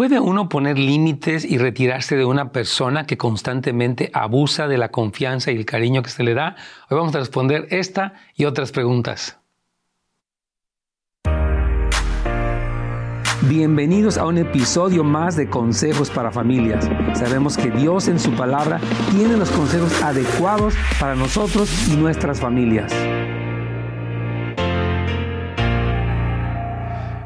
¿Puede uno poner límites y retirarse de una persona que constantemente abusa de la confianza y el cariño que se le da? Hoy vamos a responder esta y otras preguntas. Bienvenidos a un episodio más de Consejos para Familias. Sabemos que Dios en su palabra tiene los consejos adecuados para nosotros y nuestras familias.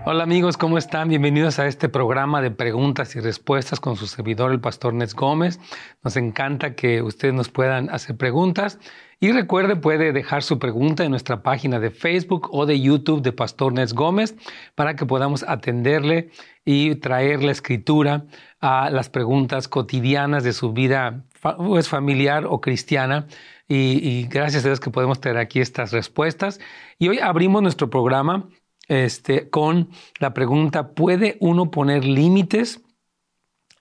Hola amigos, ¿cómo están? Bienvenidos a este programa de preguntas y respuestas con su servidor, el pastor Nes Gómez. Nos encanta que ustedes nos puedan hacer preguntas. Y recuerde, puede dejar su pregunta en nuestra página de Facebook o de YouTube de Pastor Nes Gómez para que podamos atenderle y traer la escritura a las preguntas cotidianas de su vida pues, familiar o cristiana. Y, y gracias a Dios que podemos tener aquí estas respuestas. Y hoy abrimos nuestro programa este, con la pregunta, ¿puede uno poner límites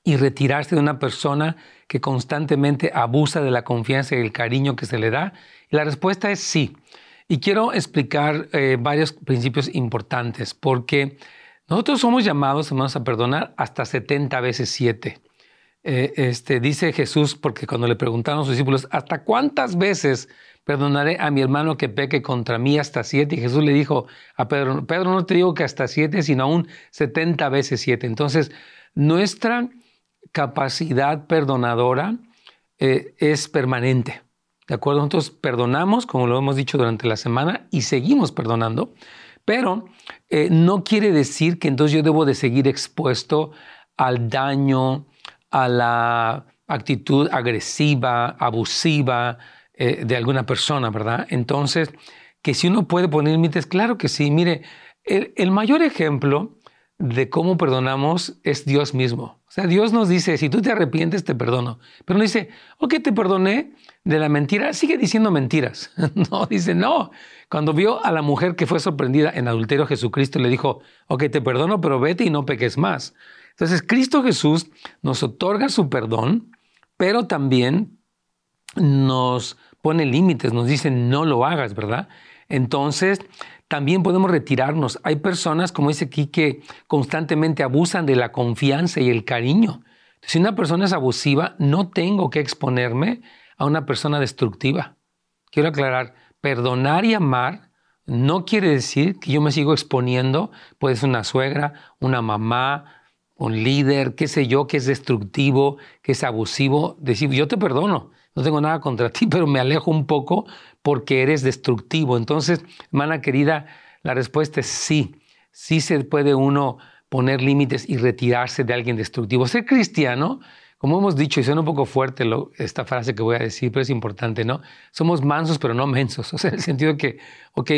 y retirarse de una persona que constantemente abusa de la confianza y el cariño que se le da? La respuesta es sí. Y quiero explicar eh, varios principios importantes, porque nosotros somos llamados, hermanos, a perdonar hasta 70 veces 7. Eh, este, dice Jesús, porque cuando le preguntaron a sus discípulos, ¿hasta cuántas veces perdonaré a mi hermano que peque contra mí hasta siete? Y Jesús le dijo a Pedro, Pedro, no te digo que hasta siete, sino aún 70 veces siete. Entonces, nuestra capacidad perdonadora eh, es permanente. ¿De acuerdo? Nosotros perdonamos, como lo hemos dicho durante la semana, y seguimos perdonando, pero eh, no quiere decir que entonces yo debo de seguir expuesto al daño, a la actitud agresiva, abusiva eh, de alguna persona, ¿verdad? Entonces, que si uno puede poner límites, claro que sí. Mire, el, mayor ejemplo de cómo perdonamos es Dios mismo. O sea, Dios nos dice, si tú te arrepientes, te perdono. Pero no dice, ok, te perdoné de la mentira, sigue diciendo mentiras. no, dice, no. Cuando vio a la mujer que fue sorprendida en adulterio, Jesucristo le dijo, ok, te perdono, pero vete y no peques más. Entonces, Cristo Jesús nos otorga su perdón, pero también nos pone límites, nos dice no lo hagas, ¿verdad? Entonces, también podemos retirarnos. Hay personas, como dice aquí, que constantemente abusan de la confianza y el cariño. Si una persona es abusiva, no tengo que exponerme a una persona destructiva. Quiero aclarar, perdonar y amar no quiere decir que yo me sigo exponiendo, puede ser una suegra, una mamá, un líder, qué sé yo, que es destructivo, que es abusivo, decir, yo te perdono, no tengo nada contra ti, pero me alejo un poco porque eres destructivo. Entonces, hermana querida, la respuesta es sí, sí se puede uno poner límites y retirarse de alguien destructivo. Ser cristiano, como hemos dicho, y suena un poco fuerte esta frase que voy a decir, pero es importante, ¿no? Somos mansos, pero no mensos. O sea, en el sentido que, ok,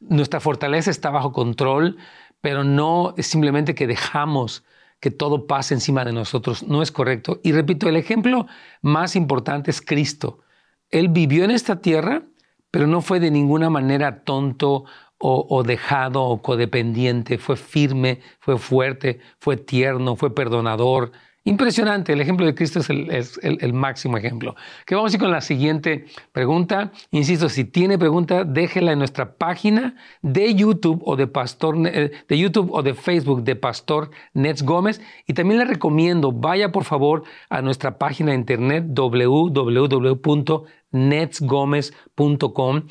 nuestra fortaleza está bajo control, pero no es simplemente que dejamos que todo pase encima de nosotros. No es correcto. Y repito, el ejemplo más importante es Cristo. Él vivió en esta tierra, pero no fue de ninguna manera tonto o, dejado o codependiente. Fue firme, fue fuerte, fue tierno, fue perdonador, Impresionante, el ejemplo de Cristo es el, máximo ejemplo. Que vamos a ir con la siguiente pregunta. Insisto, si tiene pregunta, déjela en nuestra página de YouTube o de Pastor, eh, de YouTube o de Facebook de Pastor Nets Gómez. Y también le recomiendo, vaya por favor a nuestra página de internet www.netsgomez.com.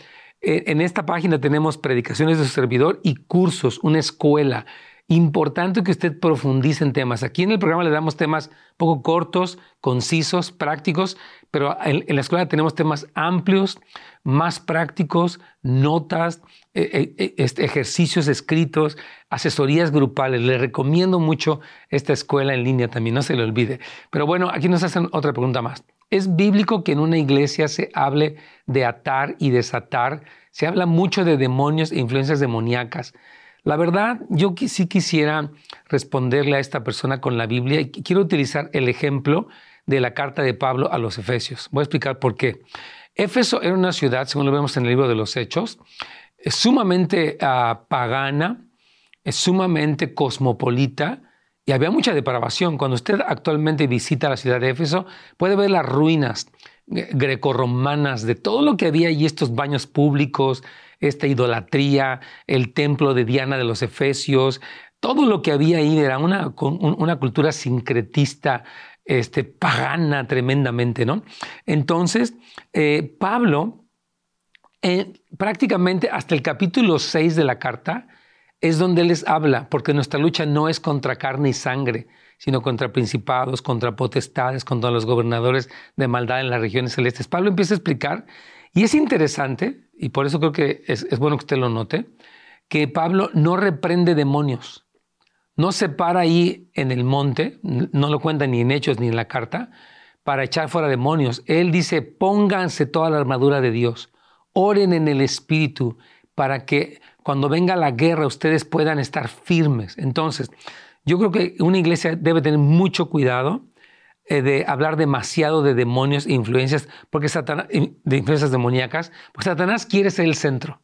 Eh, en esta página tenemos predicaciones de su servidor y cursos, una escuela importante que usted profundice en temas. Aquí en el programa le damos temas poco cortos, concisos, prácticos, pero en, la escuela tenemos temas amplios, más prácticos, notas, eh, eh, eh, ejercicios escritos, asesorías grupales. Le recomiendo mucho esta escuela en línea también, no se le olvide. Pero bueno, aquí nos hacen otra pregunta más. ¿Es bíblico que en una iglesia se hable de atar y desatar? Se habla mucho de demonios e influencias demoníacas. La verdad, yo sí quisiera responderle a esta persona con la Biblia y quiero utilizar el ejemplo de la carta de Pablo a los Efesios. Voy a explicar por qué. Éfeso era una ciudad, según lo vemos en el libro de los Hechos, sumamente uh, pagana, sumamente cosmopolita y había mucha depravación. Cuando usted actualmente visita la ciudad de Éfeso, puede ver las ruinas grecorromanas de todo lo que había y estos baños públicos, esta idolatría, el templo de Diana de los Efesios, todo lo que había ahí era una, una cultura sincretista, este, pagana tremendamente, ¿no? Entonces, eh, Pablo, eh, prácticamente hasta el capítulo 6 de la carta, es donde les habla, porque nuestra lucha no es contra carne y sangre, sino contra principados, contra potestades, contra los gobernadores de maldad en las regiones celestes. Pablo empieza a explicar, y es interesante, y por eso creo que es, bueno que usted lo note, que Pablo no reprende demonios no se para ahí en el monte, no lo cuenta ni en Hechos ni en la carta, para echar fuera demonios. Él dice, pónganse toda la armadura de Dios, oren en el Espíritu, para que cuando venga la guerra ustedes puedan estar firmes. Entonces, yo creo que una iglesia debe tener mucho cuidado eh, de hablar demasiado de demonios e influencias, porque Satanás, de influencias demoníacas, porque Satanás quiere ser el centro.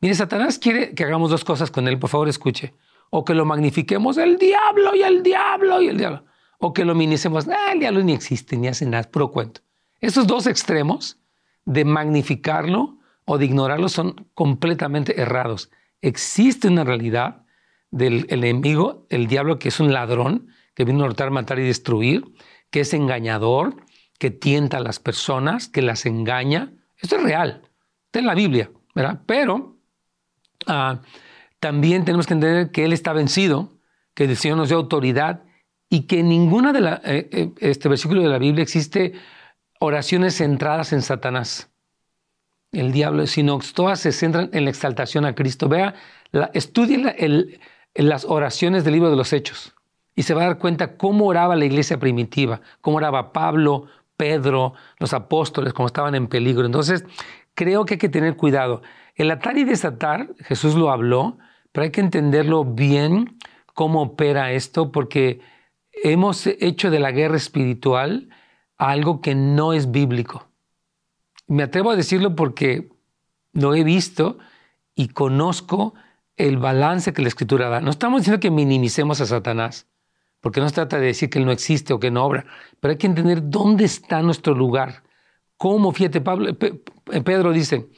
Mire, Satanás quiere que hagamos dos cosas con él, por favor escuche o que lo magnifiquemos el diablo y el diablo y el diablo, o que lo minimicemos, ah, el diablo ni existe, ni hace nada, puro cuento. Esos dos extremos de magnificarlo o de ignorarlo son completamente errados. Existe una realidad del enemigo, el diablo que es un ladrón, que vino a hurtar, matar y destruir, que es engañador, que tienta a las personas, que las engaña. Esto es real, está en la Biblia, ¿verdad? Pero uh, también tenemos que entender que Él está vencido, que el Señor nos dio autoridad y que en ninguna de la, eh, eh, este de la Biblia existe oraciones centradas en Satanás, el diablo, sino todas se centran en la exaltación a Cristo. Vea, la, estudie las oraciones del libro de los Hechos y se va a dar cuenta cómo oraba la iglesia primitiva, cómo oraba Pablo, Pedro, los apóstoles, cómo estaban en peligro. Entonces, creo que hay que tener cuidado. El atar y desatar, Jesús lo habló, pero hay que entenderlo bien cómo opera esto, porque hemos hecho de la guerra espiritual algo que no es bíblico. Me atrevo a decirlo porque lo he visto y conozco el balance que la escritura da. No estamos diciendo que minimicemos a Satanás, porque no se trata de decir que él no existe o que no obra, pero hay que entender dónde está nuestro lugar. ¿Cómo? Fíjate, Pablo, Pedro dice,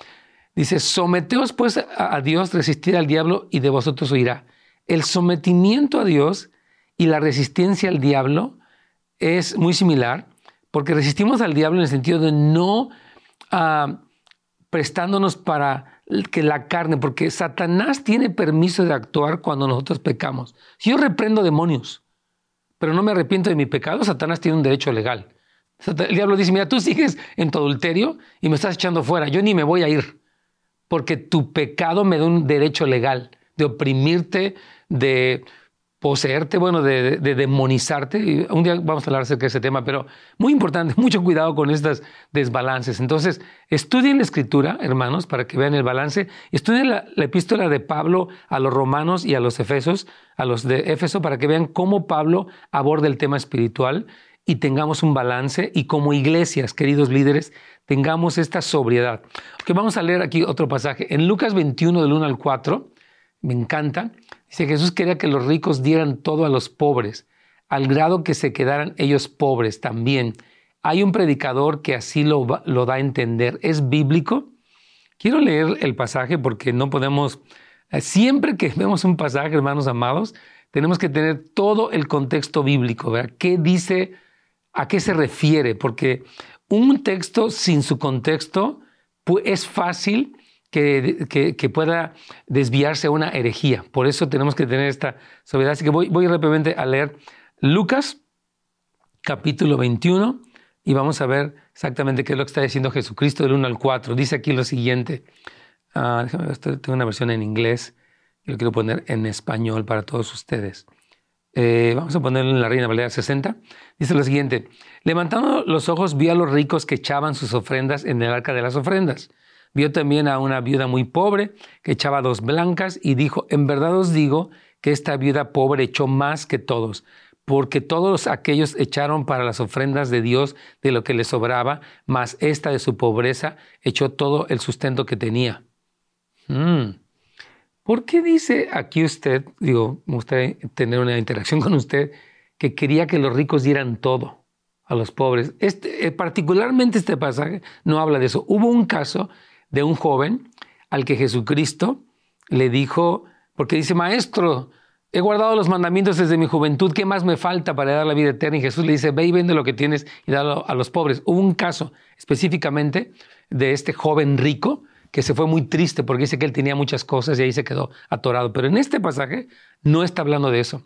Dice, someteos pues a Dios, resistir al diablo y de vosotros oirá. El sometimiento a Dios y la resistencia al diablo es muy similar, porque resistimos al diablo en el sentido de no ah, prestándonos para que la carne, porque Satanás tiene permiso de actuar cuando nosotros pecamos. Yo reprendo demonios, pero no me arrepiento de mi pecado, Satanás tiene un derecho legal. El diablo dice, mira, tú sigues en tu adulterio y me estás echando fuera, yo ni me voy a ir porque tu pecado me da un derecho legal de oprimirte, de poseerte, bueno, de, demonizarte. un día vamos a hablar acerca de ese tema, pero muy importante, mucho cuidado con estos desbalances. Entonces, estudien la escritura, hermanos, para que vean el balance. Estudien la, la, epístola de Pablo a los romanos y a los efesos, a los de Éfeso, para que vean cómo Pablo aborda el tema espiritual y tengamos un balance. Y como iglesias, queridos líderes, tengamos esta sobriedad. Que vamos a leer aquí otro pasaje. En Lucas 21, del 1 al 4, me encanta, dice Jesús quería que los ricos dieran todo a los pobres, al grado que se quedaran ellos pobres también. Hay un predicador que así lo, lo da a entender. ¿Es bíblico? Quiero leer el pasaje porque no podemos, eh, siempre que vemos un pasaje, hermanos amados, tenemos que tener todo el contexto bíblico, ¿verdad? ¿Qué dice? ¿A qué se refiere? Porque un texto sin su contexto es fácil que, pueda desviarse a una herejía. Por eso tenemos que tener esta sobriedad. Así que voy, voy rápidamente a leer Lucas capítulo 21 y vamos a ver exactamente qué es lo que está diciendo Jesucristo del 1 al 4. Dice aquí lo siguiente. Ah, déjame ver, tengo una versión en inglés y lo quiero poner en español para todos ustedes. Eh, vamos a ponerlo en la Reina Valera 60. Dice lo siguiente, levantando los ojos vio a los ricos que echaban sus ofrendas en el arca de las ofrendas. Vio también a una viuda muy pobre que echaba dos blancas y dijo, en verdad os digo que esta viuda pobre echó más que todos, porque todos aquellos echaron para las ofrendas de Dios de lo que les sobraba, mas esta de su pobreza echó todo el sustento que tenía. Mm. ¿Por qué dice aquí usted, digo, me gustaría tener una interacción con usted, que quería que los ricos dieran todo a los pobres? Este, eh, particularmente este pasaje no habla de eso. Hubo un caso de un joven al que Jesucristo le dijo, porque dice, maestro, he guardado los mandamientos desde mi juventud, ¿qué más me falta para dar la vida eterna? Y Jesús le dice, ve y vende lo que tienes y dalo a los pobres. Hubo un caso específicamente de este joven rico que se fue muy triste porque dice que él tenía muchas cosas y ahí se quedó atorado. Pero en este pasaje no está hablando de eso.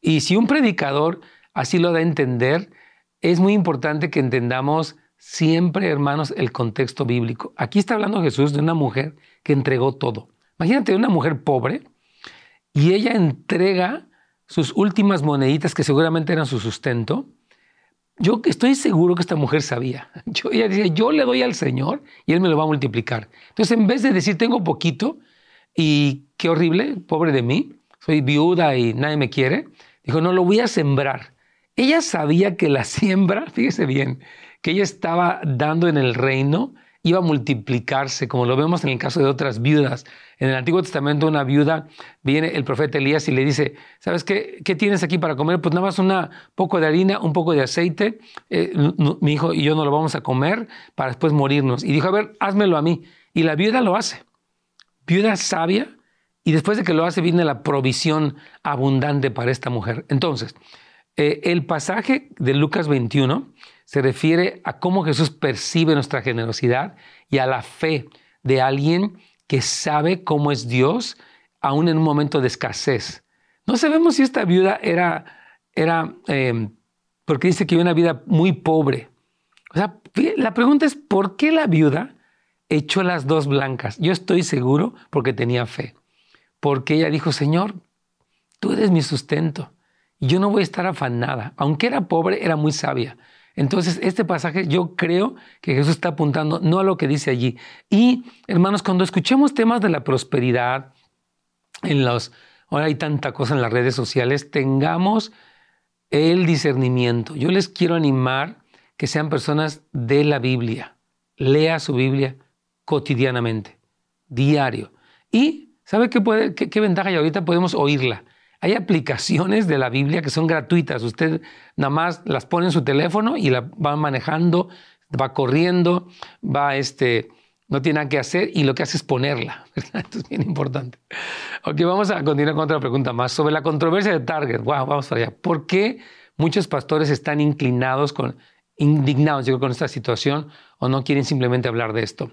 Y si un predicador así lo da a entender, es muy importante que entendamos siempre, hermanos, el contexto bíblico. Aquí está hablando Jesús de una mujer que entregó todo. Imagínate una mujer pobre y ella entrega sus últimas moneditas que seguramente eran su sustento. Yo estoy seguro que esta mujer sabía. Yo, ella decía, yo le doy al Señor y Él me lo va a multiplicar. Entonces, en vez de decir, tengo poquito y qué horrible, pobre de mí, soy viuda y nadie me quiere, dijo, no, lo voy a sembrar. Ella sabía que la siembra, fíjese bien, que ella estaba dando en el reino iba a multiplicarse, como lo vemos en el caso de otras viudas. En el Antiguo Testamento una viuda viene el profeta Elías y le dice, ¿sabes qué, qué tienes aquí para comer? Pues nada más un poco de harina, un poco de aceite, eh, mi hijo y yo no lo vamos a comer para después morirnos. Y dijo, a ver, házmelo a mí. Y la viuda lo hace. Viuda sabia, y después de que lo hace viene la provisión abundante para esta mujer. Entonces, eh, el pasaje de Lucas 21 se refiere a cómo Jesús percibe nuestra generosidad y a la fe de alguien que sabe cómo es Dios aún en un momento de escasez. No sabemos si esta viuda era, era eh, porque dice que vive una vida muy pobre. O sea, la pregunta es, ¿por qué la viuda echó las dos blancas? Yo estoy seguro porque tenía fe. Porque ella dijo, Señor, tú eres mi sustento yo no voy a estar afanada. Aunque era pobre, era muy sabia. Entonces, este pasaje yo creo que Jesús está apuntando no a lo que dice allí. Y, hermanos, cuando escuchemos temas de la prosperidad, en los, ahora hay tanta cosa en las redes sociales, tengamos el discernimiento. Yo les quiero animar que sean personas de la Biblia. Lea su Biblia cotidianamente, diario. Y, ¿sabe qué, puede, qué, ventaja hay ahorita? Podemos oírla. Hay aplicaciones de la Biblia que son gratuitas. Usted nada más las pone en su teléfono y la va manejando, va corriendo, va este, no tiene nada que hacer y lo que hace es ponerla. Esto es bien importante. Ok, vamos a continuar con otra pregunta más sobre la controversia de Target. Wow, vamos para allá. ¿Por qué muchos pastores están inclinados con, indignados con esta situación o no quieren simplemente hablar de esto?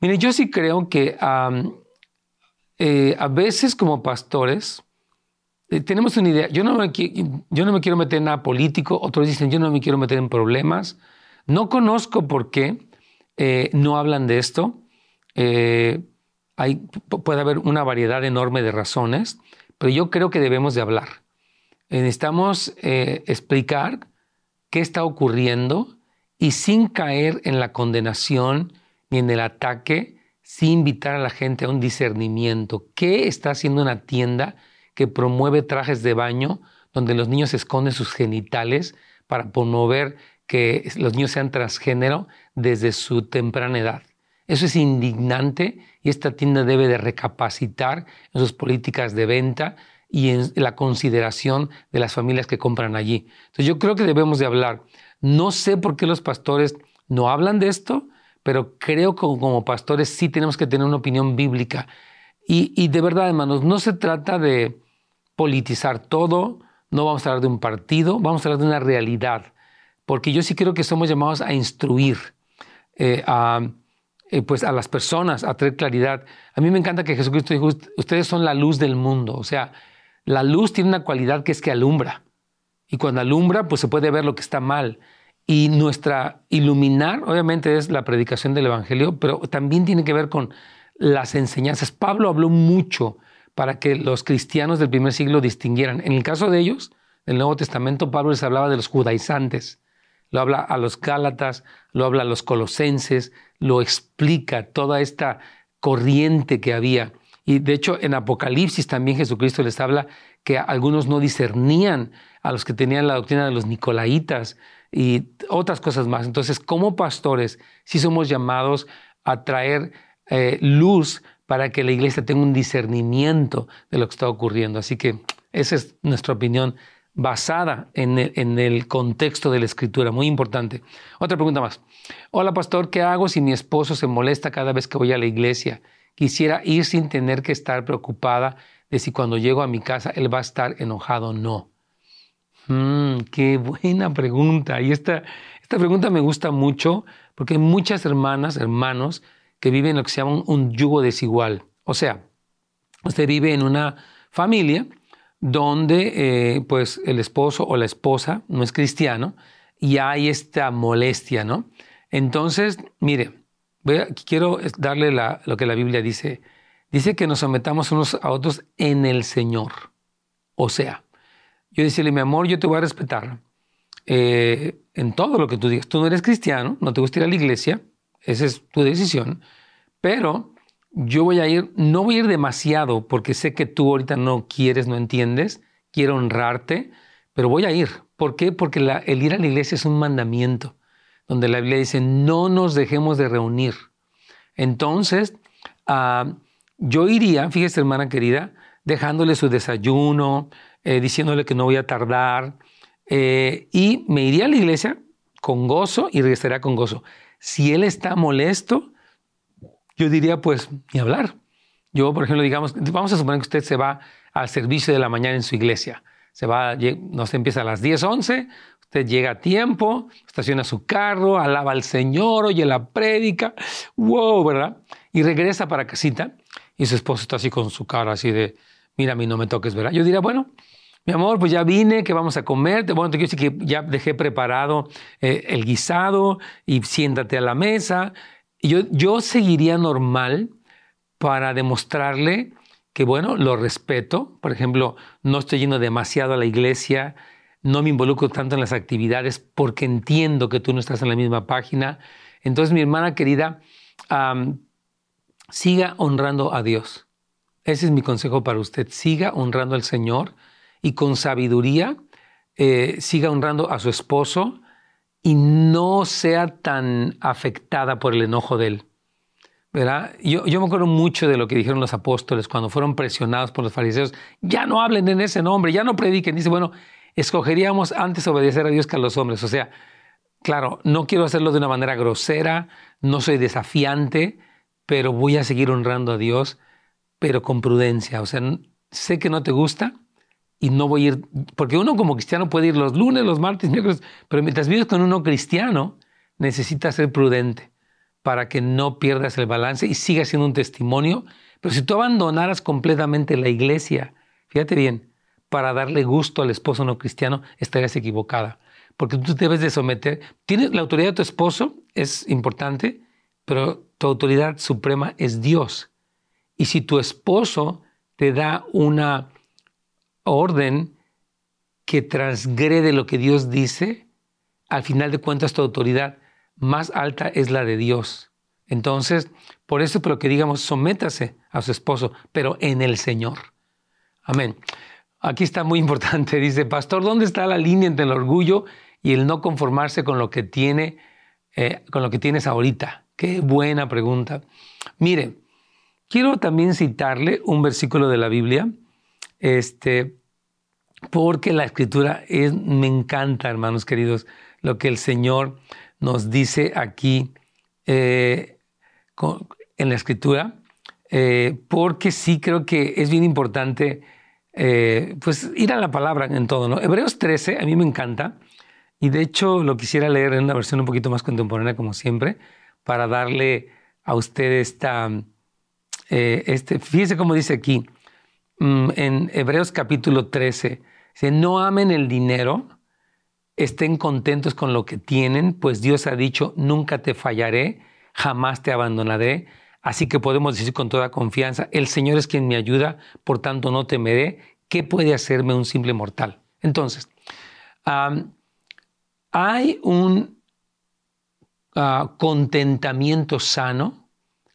Mire, yo sí creo que eh, a veces como pastores eh, tenemos una idea. Yo no, me, quiero meter en nada político, otros dicen yo no me quiero meter en problemas. No conozco por qué eh, no hablan de esto. Eh, puede haber una variedad enorme de razones, pero yo creo que debemos de hablar. necesitamos explicar qué está ocurriendo y sin caer en la condenación ni en el ataque, sin invitar a la gente a un discernimiento. ¿Qué está haciendo una tienda? Que promueve trajes de baño donde los niños esconden sus genitales para promover que los niños sean transgénero desde su temprana edad. Eso es indignante y esta tienda debe de recapacitar en sus políticas de venta y en la consideración de las familias que compran allí. Entonces yo creo que debemos de hablar. No sé por qué los pastores no hablan de esto, pero creo que como pastores sí tenemos que tener una opinión bíblica. Y, y de verdad, hermanos, no se trata de, politizar todo, no vamos a hablar de un partido, vamos a hablar de una realidad, porque yo sí creo que somos llamados a instruir eh, a, eh, pues a las personas, a traer claridad. A mí me encanta que Jesucristo dijo, ustedes son la luz del mundo, o sea, la luz tiene una cualidad que es que alumbra, y cuando alumbra, pues se puede ver lo que está mal. Y nuestra iluminar, obviamente, es la predicación del Evangelio, pero también tiene que ver con las enseñanzas. Pablo habló mucho para que los cristianos del primer siglo distinguieran. En el caso de ellos, del Nuevo Testamento, Pablo les hablaba de los judaizantes, lo habla a los gálatas, lo habla a los colosenses, lo explica toda esta corriente que había. Y de hecho en Apocalipsis también Jesucristo les habla que algunos no discernían a los que tenían la doctrina de los nicolaitas y otras cosas más. Entonces, como pastores, sí somos llamados a traer eh, luz para que la iglesia tenga un discernimiento de lo que está ocurriendo. Así que esa es nuestra opinión basada en el, contexto de la escritura, muy importante. Otra pregunta más. Hola pastor, ¿qué hago si mi esposo se molesta cada vez que voy a la iglesia? Quisiera ir sin tener que estar preocupada de si cuando llego a mi casa él va a estar enojado o no. Mm, qué buena pregunta. Y esta, esta pregunta me gusta mucho porque muchas hermanas, hermanos, que viven lo que se llama un yugo desigual. O sea, usted vive en una familia donde eh, pues el esposo o la esposa no es cristiano y hay esta molestia, ¿no? Entonces, mire, quiero darle lo que la Biblia dice. Dice que nos sometamos unos a otros en el Señor. O sea, yo decirle, mi amor, yo te voy a respetar eh, en todo lo que tú digas. Tú no eres cristiano, no te gusta ir a la iglesia, esa es tu decisión, pero yo voy a ir, no voy a ir demasiado porque sé que tú ahorita no quieres, no entiendes, quiero honrarte, pero voy a ir. ¿Por qué? Porque el ir a la iglesia es un mandamiento, donde la Biblia dice, no nos dejemos de reunir. Entonces, ah, yo iría, fíjese hermana querida, dejándole su desayuno, eh, diciéndole que no voy a tardar, eh, y me iría a la iglesia con gozo y regresaría con gozo. Si él está molesto, yo diría, pues, ni hablar. Yo, por ejemplo, digamos, vamos a suponer que usted se va al servicio de la mañana en su iglesia. Se va, no se empieza a las 10, 11, usted llega a tiempo, estaciona su carro, alaba al Señor, oye la prédica, wow, ¿verdad? Y regresa para casita y su esposo está así con su cara así de, mira, a mí no me toques, ¿verdad? Yo diría, bueno, mi amor, pues ya vine, que vamos a comer. Bueno, te quiero decir que ya dejé preparado eh, el guisado y siéntate a la mesa. Yo, yo seguiría normal para demostrarle que, bueno, lo respeto. Por ejemplo, no estoy yendo demasiado a la iglesia, no me involucro tanto en las actividades porque entiendo que tú no estás en la misma página. Entonces, mi hermana querida, siga honrando a Dios. Ese es mi consejo para usted. Siga honrando al Señor y con sabiduría eh, siga honrando a su esposo y no sea tan afectada por el enojo de él. ¿verdad? Yo, yo, me acuerdo mucho de lo que dijeron los apóstoles cuando fueron presionados por los fariseos. Ya no hablen en ese nombre, ya no prediquen. Dice, bueno, escogeríamos antes obedecer a Dios que a los hombres. O sea, claro, no quiero hacerlo de una manera grosera, no soy desafiante, pero voy a seguir honrando a Dios, pero con prudencia. O sea, sé que no te gusta, y no voy a ir, porque uno como cristiano puede ir los lunes, los martes, miércoles, pero mientras vives con uno cristiano, necesitas ser prudente para que no pierdas el balance y sigas siendo un testimonio. Pero si tú abandonaras completamente la iglesia, fíjate bien, para darle gusto al esposo no cristiano, estarías equivocada. Porque tú debes de someter, tienes la autoridad de tu esposo, es importante, pero tu autoridad suprema es Dios. Y si tu esposo te da una orden que transgrede lo que Dios dice, al final de cuentas tu autoridad más alta es la de Dios. Entonces, por eso, pero que digamos, sométase a su esposo, pero en el Señor. Amén. Aquí está muy importante, dice, pastor, ¿dónde está la línea entre el orgullo y el no conformarse con lo que tiene, eh, con lo que tienes ahorita? Qué buena pregunta. Mire, quiero también citarle un versículo de la Biblia este, porque la escritura es, me encanta, hermanos queridos, lo que el Señor nos dice aquí eh, en la escritura, eh, porque sí creo que es bien importante eh, pues ir a la palabra en todo. ¿no? Hebreos 13 a mí me encanta y de hecho lo quisiera leer en una versión un poquito más contemporánea como siempre para darle a usted esta, este, fíjese cómo dice aquí, en Hebreos capítulo 13, dice, no amen el dinero, estén contentos con lo que tienen, pues Dios ha dicho, nunca te fallaré, jamás te abandonaré. Así que podemos decir con toda confianza, el Señor es quien me ayuda, por tanto no temeré. ¿Qué puede hacerme un simple mortal? Entonces, hay un ah, contentamiento sano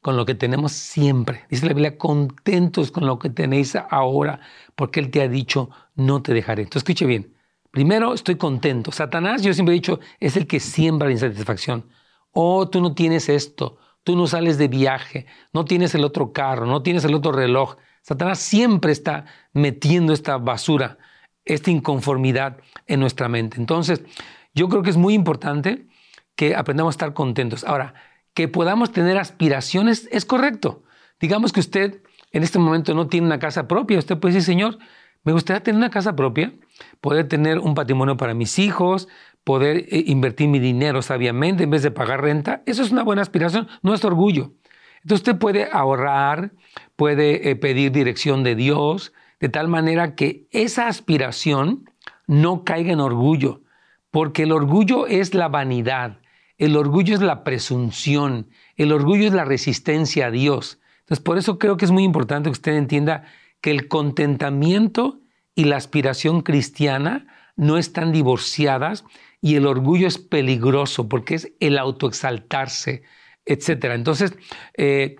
con lo que tenemos siempre. Dice la Biblia, contentos con lo que tenéis ahora, porque Él te ha dicho, no te dejaré. Entonces, escuche bien. Primero, estoy contento. Satanás, yo siempre he dicho, es el que siembra la insatisfacción. Oh, tú no tienes esto, tú no sales de viaje, no tienes el otro carro, no tienes el otro reloj. Satanás siempre está metiendo esta basura, esta inconformidad en nuestra mente. Entonces, yo creo que es muy importante que aprendamos a estar contentos. Ahora, que podamos tener aspiraciones es correcto. Digamos que usted en este momento no tiene una casa propia, usted puede decir, Señor, me gustaría tener una casa propia, poder tener un patrimonio para mis hijos, poder eh, invertir mi dinero sabiamente en vez de pagar renta. Eso es una buena aspiración, no es orgullo. Entonces usted puede ahorrar, puede eh, pedir dirección de Dios, de tal manera que esa aspiración no caiga en orgullo, porque el orgullo es la vanidad, el orgullo es la presunción, el orgullo es la resistencia a Dios. Entonces, por eso creo que es muy importante que usted entienda que el contentamiento y la aspiración cristiana no están divorciadas y el orgullo es peligroso porque es el autoexaltarse, etc. Entonces, eh,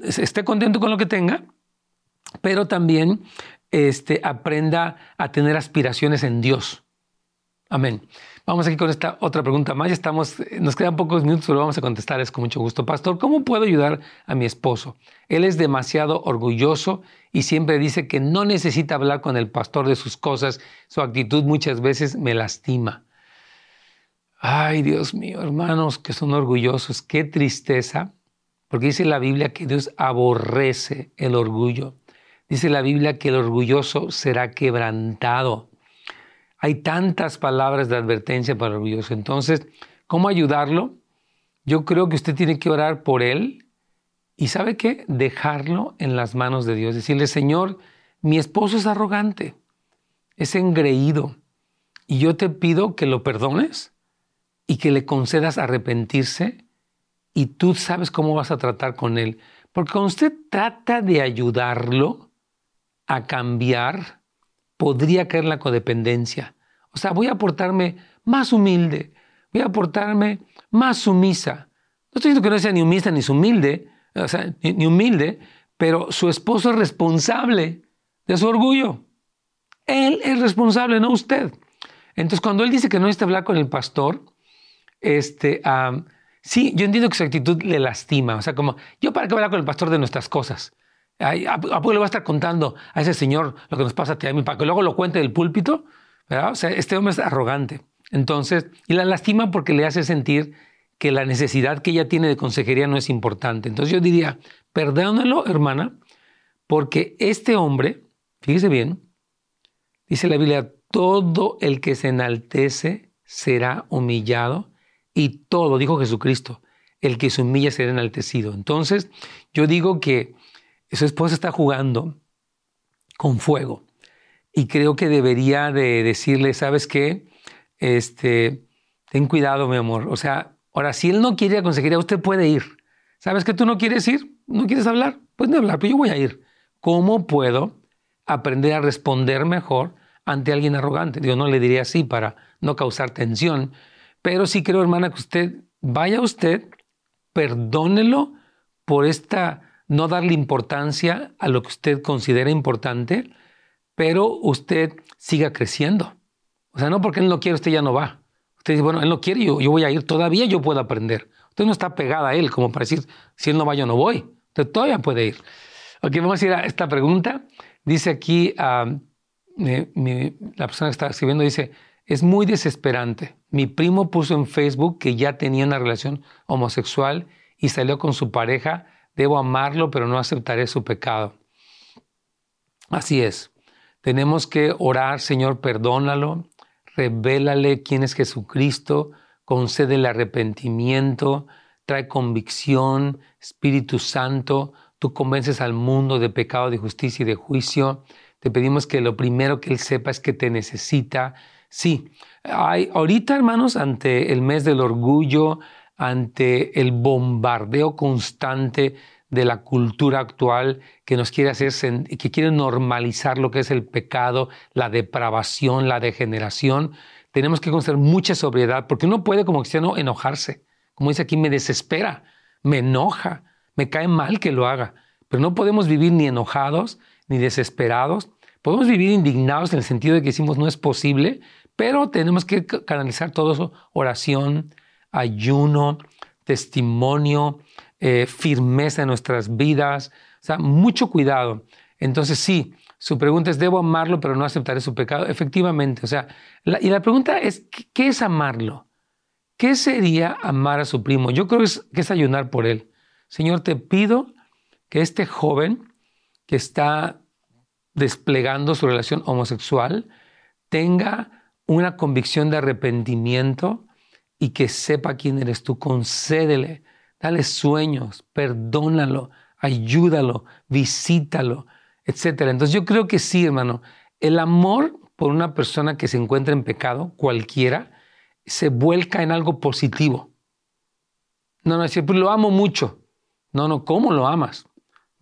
esté contento con lo que tenga, pero también este, aprenda a tener aspiraciones en Dios. Amén. Vamos aquí con esta otra pregunta más. estamos, nos quedan pocos minutos, pero vamos a contestarles con mucho gusto. Pastor, ¿cómo puedo ayudar a mi esposo? Él es demasiado orgulloso y siempre dice que no necesita hablar con el pastor de sus cosas. Su actitud muchas veces me lastima. Ay, Dios mío, hermanos que son orgullosos, qué tristeza, porque dice la Biblia que Dios aborrece el orgullo. Dice la Biblia que el orgulloso será quebrantado. Hay tantas palabras de advertencia para el orgulloso. Entonces, ¿cómo ayudarlo? Yo creo que usted tiene que orar por él y ¿sabe qué? Dejarlo en las manos de Dios. Decirle, Señor, mi esposo es arrogante, es engreído y yo te pido que lo perdones y que le concedas arrepentirse y tú sabes cómo vas a tratar con él. Porque cuando usted trata de ayudarlo, a cambiar, podría caer la codependencia. O sea, voy a portarme más humilde, voy a portarme más sumisa. No estoy diciendo que no sea ni humilde ni humilde, o sea, ni, humilde, pero su esposo es responsable de su orgullo. Él es responsable, no usted. Entonces, cuando él dice que no necesita hablar con el pastor, este, sí, yo entiendo que su actitud le lastima. O sea, como, yo para qué hablar con el pastor de nuestras cosas. ¿A, poco le va a estar contando a ese señor lo que nos pasa a ti a mí para que luego lo cuente del púlpito? O sea, este hombre es arrogante. Entonces, y la lastima porque le hace sentir que la necesidad que ella tiene de consejería no es importante. Entonces yo diría, perdónalo, hermana, porque este hombre, fíjese bien, dice la Biblia, todo el que se enaltece será humillado y todo, dijo Jesucristo, el que se humilla será enaltecido. Entonces, yo digo que su esposa está jugando con fuego y creo que debería de decirle, ¿sabes qué? Este, ten cuidado, mi amor. O sea, ahora, si él no quiere conseguir, usted puede ir. ¿Sabes que tú no quieres ir? ¿No quieres hablar? Pues no hablar, pero yo voy a ir. ¿Cómo puedo aprender a responder mejor ante alguien arrogante? Yo no le diría así para no causar tensión, pero sí creo, hermana, que usted vaya usted, perdónelo por esta no darle importancia a lo que usted considera importante, pero usted siga creciendo. O sea, no porque él no quiere, usted ya no va. Usted dice, bueno, él no quiere, yo, yo voy a ir, todavía yo puedo aprender. Usted no está pegada a él como para decir, si él no va, yo no voy. Usted todavía puede ir. Ok, vamos a ir a esta pregunta. Dice aquí, la persona que está escribiendo dice, es muy desesperante. Mi primo puso en Facebook que ya tenía una relación homosexual y salió con su pareja Debo amarlo, pero no aceptaré su pecado. Así es. Tenemos que orar, Señor, perdónalo, revélale quién es Jesucristo, concede el arrepentimiento, trae convicción, Espíritu Santo, tú convences al mundo de pecado, de justicia y de juicio. Te pedimos que lo primero que Él sepa es que te necesita. Sí, hay, ahorita, hermanos, ante el mes del orgullo, ante el bombardeo constante de la cultura actual que nos quiere hacer, que quiere normalizar lo que es el pecado, la depravación, la degeneración, tenemos que conocer mucha sobriedad, porque uno puede como cristiano enojarse. Como dice aquí, me desespera, me enoja, me cae mal que lo haga, pero no podemos vivir ni enojados ni desesperados. Podemos vivir indignados en el sentido de que decimos no es posible, pero tenemos que canalizar todo eso, oración, ayuno, testimonio, eh, firmeza en nuestras vidas. O sea, mucho cuidado. Entonces sí, su pregunta es, ¿debo amarlo pero no aceptaré su pecado? Efectivamente, o sea, y la pregunta es, ¿qué es amarlo? ¿Qué sería amar a su primo? Yo creo es, que es ayunar por él. Señor, te pido que este joven que está desplegando su relación homosexual tenga una convicción de arrepentimiento y que sepa quién eres tú. Concédele, dale sueños, perdónalo, ayúdalo, visítalo, etc. Entonces yo creo que sí, hermano, el amor por una persona que se encuentra en pecado, cualquiera, se vuelca en algo positivo. No, no, decir, pues lo amo mucho. No, no, ¿cómo lo amas?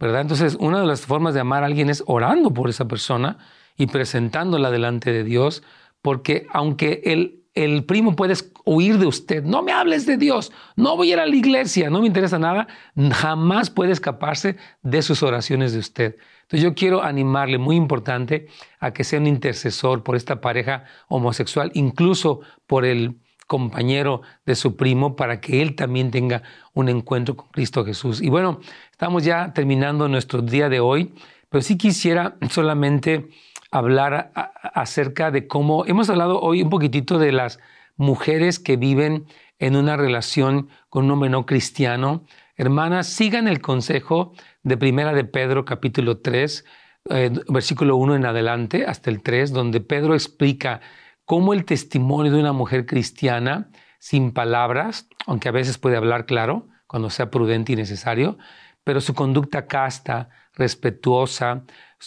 ¿Verdad? Entonces, una de las formas de amar a alguien es orando por esa persona y presentándola delante de Dios, porque aunque el, el primo puede huir de usted, no me hables de Dios, no voy a ir a la iglesia, no me interesa nada, jamás puede escaparse de sus oraciones de usted. Entonces yo quiero animarle, muy importante, a que sea un intercesor por esta pareja homosexual, incluso por el compañero de su primo para que él también tenga un encuentro con Cristo Jesús. Y bueno, estamos ya terminando nuestro día de hoy, pero sí quisiera solamente hablar acerca de cómo hemos hablado hoy un poquitito de las mujeres que viven en una relación con un hombre no cristiano. Hermanas, sigan el consejo de Primera de Pedro capítulo 3, eh, versículo 1 en adelante hasta el 3, donde Pedro explica cómo el testimonio de una mujer cristiana, sin palabras, aunque a veces puede hablar claro, cuando sea prudente y necesario, pero su conducta casta, respetuosa,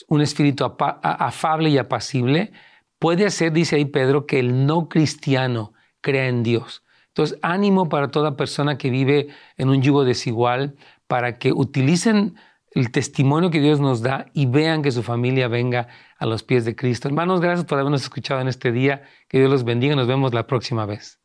un espíritu afable y apacible, puede hacer, dice ahí Pedro, que el no cristiano crea en Dios. Entonces, ánimo para toda persona que vive en un yugo desigual, para que utilicen el testimonio que Dios nos da y vean que su familia venga a los pies de Cristo. Hermanos, gracias por habernos escuchado en este día. Que Dios los bendiga. Nos vemos la próxima vez.